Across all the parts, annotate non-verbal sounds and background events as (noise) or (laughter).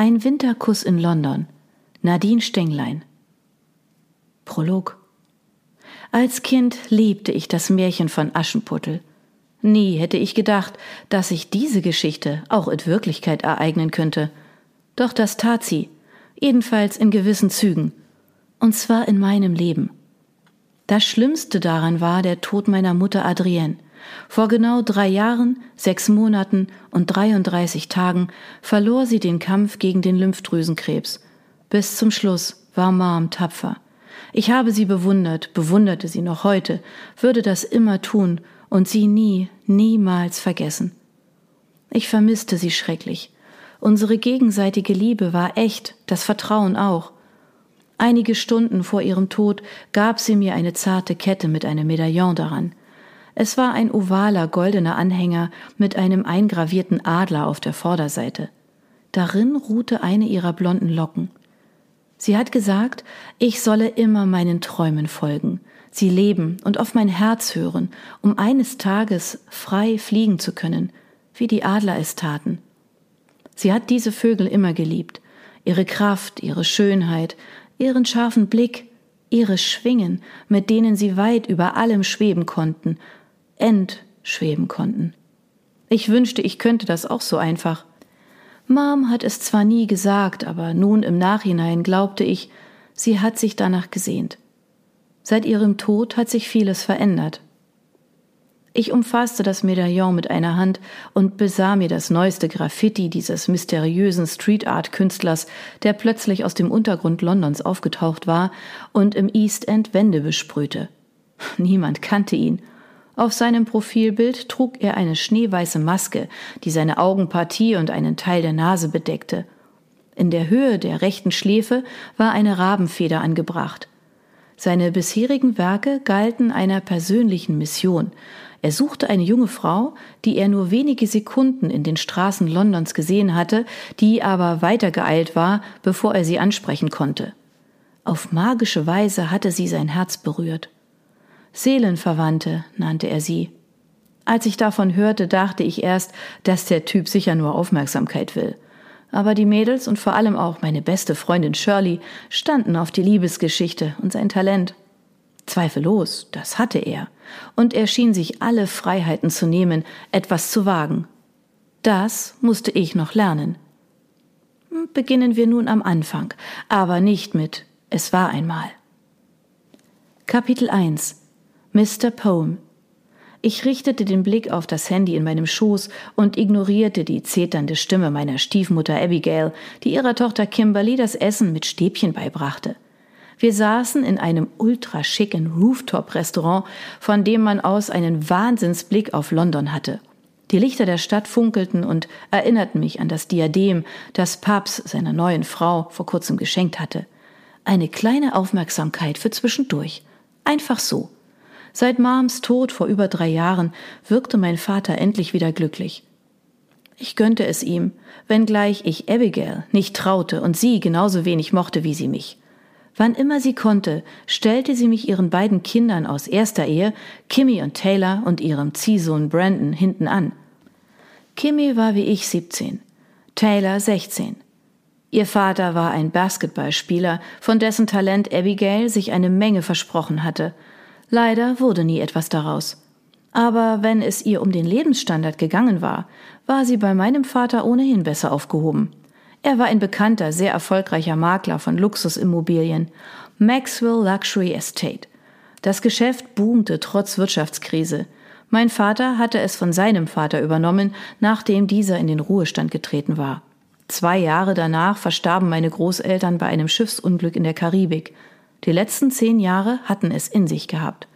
Ein Winterkuss in London. Nadine Stenglein. Prolog. Als Kind liebte ich das Märchen von Aschenputtel. Nie hätte ich gedacht, dass sich diese Geschichte auch in Wirklichkeit ereignen könnte. Doch das tat sie, jedenfalls in gewissen Zügen, und zwar in meinem Leben. Das Schlimmste daran war der Tod meiner Mutter Adrienne. Vor genau drei Jahren, sechs Monaten und 33 Tagen verlor sie den Kampf gegen den Lymphdrüsenkrebs. Bis zum Schluss war Mom tapfer. Ich habe sie bewundert, bewunderte sie noch heute, würde das immer tun und sie nie, niemals vergessen. Ich vermisste sie schrecklich. Unsere gegenseitige Liebe war echt, das Vertrauen auch. Einige Stunden vor ihrem Tod gab sie mir eine zarte Kette mit einem Medaillon daran. Es war ein ovaler goldener Anhänger mit einem eingravierten Adler auf der Vorderseite. Darin ruhte eine ihrer blonden Locken. Sie hat gesagt, ich solle immer meinen Träumen folgen, sie leben und auf mein Herz hören, um eines Tages frei fliegen zu können, wie die Adler es taten. Sie hat diese Vögel immer geliebt, ihre Kraft, ihre Schönheit, ihren scharfen Blick, ihre Schwingen, mit denen sie weit über allem schweben konnten, entschweben konnten. Ich wünschte, ich könnte das auch so einfach. Mom hat es zwar nie gesagt, aber nun im Nachhinein glaubte ich, sie hat sich danach gesehnt. Seit ihrem Tod hat sich vieles verändert. Ich umfasste das Medaillon mit einer Hand und besah mir das neueste Graffiti dieses mysteriösen Street Art Künstlers, der plötzlich aus dem Untergrund Londons aufgetaucht war und im East End Wände besprühte. Niemand kannte ihn. Auf seinem Profilbild trug er eine schneeweiße Maske, die seine Augenpartie und einen Teil der Nase bedeckte. In der Höhe der rechten Schläfe war eine Rabenfeder angebracht. Seine bisherigen Werke galten einer persönlichen Mission, er suchte eine junge Frau, die er nur wenige Sekunden in den Straßen Londons gesehen hatte, die aber weitergeeilt war, bevor er sie ansprechen konnte. Auf magische Weise hatte sie sein Herz berührt. Seelenverwandte nannte er sie. Als ich davon hörte, dachte ich erst, dass der Typ sicher nur Aufmerksamkeit will. Aber die Mädels und vor allem auch meine beste Freundin Shirley standen auf die Liebesgeschichte und sein Talent. Zweifellos, das hatte er, und er schien sich alle Freiheiten zu nehmen, etwas zu wagen. Das musste ich noch lernen. Beginnen wir nun am Anfang, aber nicht mit Es war einmal. Kapitel 1 Mr. Poem ich richtete den Blick auf das Handy in meinem Schoß und ignorierte die zeternde Stimme meiner Stiefmutter Abigail, die ihrer Tochter Kimberly das Essen mit Stäbchen beibrachte. Wir saßen in einem ultraschicken Rooftop-Restaurant, von dem man aus einen Wahnsinnsblick auf London hatte. Die Lichter der Stadt funkelten und erinnerten mich an das Diadem, das Papst seiner neuen Frau vor kurzem geschenkt hatte. Eine kleine Aufmerksamkeit für zwischendurch. Einfach so. Seit Mams Tod vor über drei Jahren wirkte mein Vater endlich wieder glücklich. Ich gönnte es ihm, wenngleich ich Abigail nicht traute und sie genauso wenig mochte wie sie mich. Wann immer sie konnte, stellte sie mich ihren beiden Kindern aus erster Ehe, Kimmy und Taylor und ihrem Ziehsohn Brandon hinten an. Kimmy war wie ich 17, Taylor 16. Ihr Vater war ein Basketballspieler, von dessen Talent Abigail sich eine Menge versprochen hatte. Leider wurde nie etwas daraus. Aber wenn es ihr um den Lebensstandard gegangen war, war sie bei meinem Vater ohnehin besser aufgehoben. Er war ein bekannter, sehr erfolgreicher Makler von Luxusimmobilien, Maxwell Luxury Estate. Das Geschäft boomte trotz Wirtschaftskrise. Mein Vater hatte es von seinem Vater übernommen, nachdem dieser in den Ruhestand getreten war. Zwei Jahre danach verstarben meine Großeltern bei einem Schiffsunglück in der Karibik. Die letzten zehn Jahre hatten es in sich gehabt.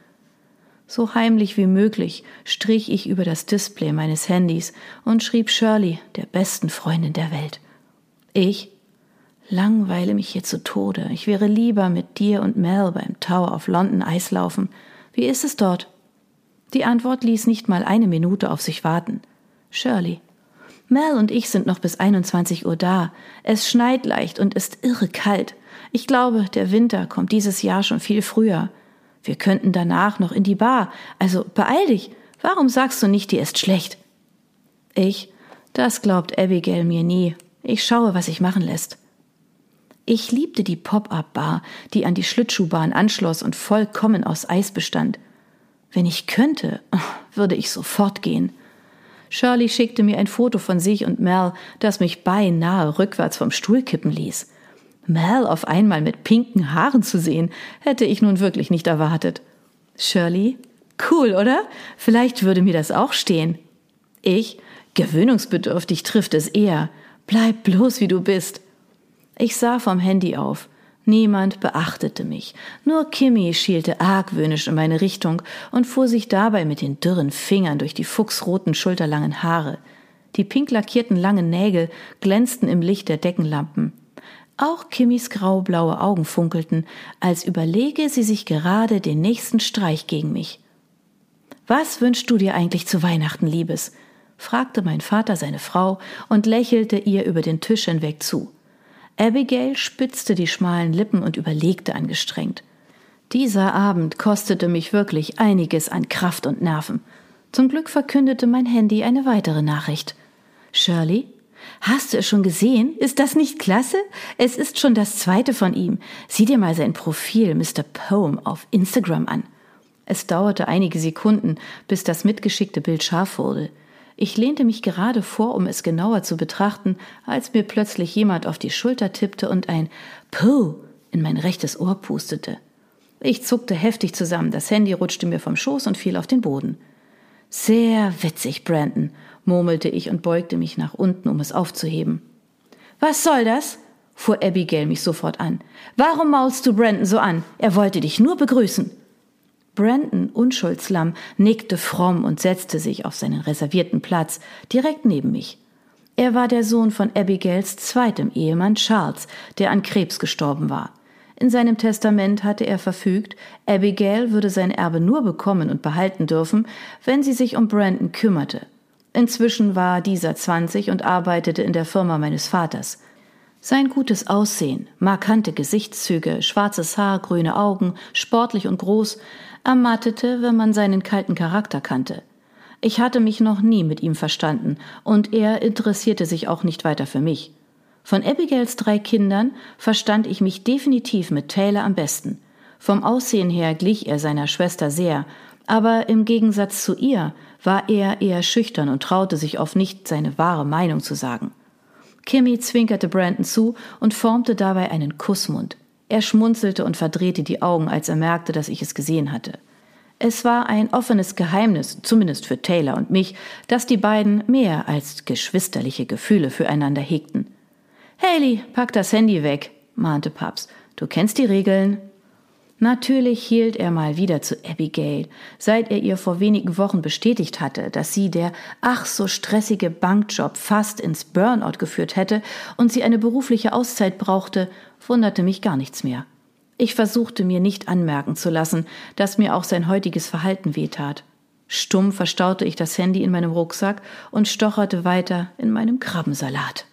So heimlich wie möglich strich ich über das Display meines Handys und schrieb Shirley, der besten Freundin der Welt. Ich langweile mich hier zu Tode. Ich wäre lieber mit dir und Mel beim Tower of London Eislaufen. Wie ist es dort? Die Antwort ließ nicht mal eine Minute auf sich warten. Shirley. Mel und ich sind noch bis 21 Uhr da. Es schneit leicht und ist irre kalt. Ich glaube, der Winter kommt dieses Jahr schon viel früher. Wir könnten danach noch in die Bar. Also beeil dich. Warum sagst du nicht, dir ist schlecht? Ich, das glaubt Abigail mir nie. Ich schaue, was sich machen lässt. Ich liebte die Pop-up-Bar, die an die Schlittschuhbahn anschloss und vollkommen aus Eis bestand. Wenn ich könnte, (laughs) würde ich sofort gehen. Shirley schickte mir ein Foto von sich und Mel, das mich beinahe rückwärts vom Stuhl kippen ließ. Mel auf einmal mit pinken Haaren zu sehen, hätte ich nun wirklich nicht erwartet. Shirley? Cool, oder? Vielleicht würde mir das auch stehen. Ich? Gewöhnungsbedürftig trifft es eher. Bleib bloß wie du bist. Ich sah vom Handy auf. Niemand beachtete mich. Nur Kimmy schielte argwöhnisch in meine Richtung und fuhr sich dabei mit den dürren Fingern durch die fuchsroten, schulterlangen Haare. Die pink lackierten langen Nägel glänzten im Licht der Deckenlampen. Auch Kimmys graublaue Augen funkelten, als überlege sie sich gerade den nächsten Streich gegen mich. Was wünschst du dir eigentlich zu Weihnachten, Liebes? fragte mein Vater seine Frau und lächelte ihr über den Tisch hinweg zu. Abigail spitzte die schmalen Lippen und überlegte angestrengt. Dieser Abend kostete mich wirklich einiges an Kraft und Nerven. Zum Glück verkündete mein Handy eine weitere Nachricht. Shirley, Hast du es schon gesehen? Ist das nicht klasse? Es ist schon das zweite von ihm. Sieh dir mal sein Profil, Mr. Poem, auf Instagram an. Es dauerte einige Sekunden, bis das mitgeschickte Bild scharf wurde. Ich lehnte mich gerade vor, um es genauer zu betrachten, als mir plötzlich jemand auf die Schulter tippte und ein Puh in mein rechtes Ohr pustete. Ich zuckte heftig zusammen, das Handy rutschte mir vom Schoß und fiel auf den Boden. Sehr witzig, Brandon, murmelte ich und beugte mich nach unten, um es aufzuheben. Was soll das? fuhr Abigail mich sofort an. Warum maulst du Brandon so an? Er wollte dich nur begrüßen. Brandon, Unschuldslamm, nickte fromm und setzte sich auf seinen reservierten Platz direkt neben mich. Er war der Sohn von Abigails zweitem Ehemann Charles, der an Krebs gestorben war. In seinem Testament hatte er verfügt, Abigail würde sein Erbe nur bekommen und behalten dürfen, wenn sie sich um Brandon kümmerte. Inzwischen war dieser 20 und arbeitete in der Firma meines Vaters. Sein gutes Aussehen, markante Gesichtszüge, schwarzes Haar, grüne Augen, sportlich und groß, ermattete, wenn man seinen kalten Charakter kannte. Ich hatte mich noch nie mit ihm verstanden, und er interessierte sich auch nicht weiter für mich. Von Abigails drei Kindern verstand ich mich definitiv mit Taylor am besten. Vom Aussehen her glich er seiner Schwester sehr, aber im Gegensatz zu ihr war er eher schüchtern und traute sich oft nicht, seine wahre Meinung zu sagen. Kimmy zwinkerte Brandon zu und formte dabei einen Kussmund. Er schmunzelte und verdrehte die Augen, als er merkte, dass ich es gesehen hatte. Es war ein offenes Geheimnis, zumindest für Taylor und mich, dass die beiden mehr als geschwisterliche Gefühle füreinander hegten. Haley, pack das Handy weg, mahnte Paps. Du kennst die Regeln. Natürlich hielt er mal wieder zu Abigail, seit er ihr vor wenigen Wochen bestätigt hatte, dass sie der ach so stressige Bankjob fast ins Burnout geführt hätte und sie eine berufliche Auszeit brauchte, wunderte mich gar nichts mehr. Ich versuchte mir nicht anmerken zu lassen, dass mir auch sein heutiges Verhalten wehtat. Stumm verstaute ich das Handy in meinem Rucksack und stocherte weiter in meinem Krabbensalat.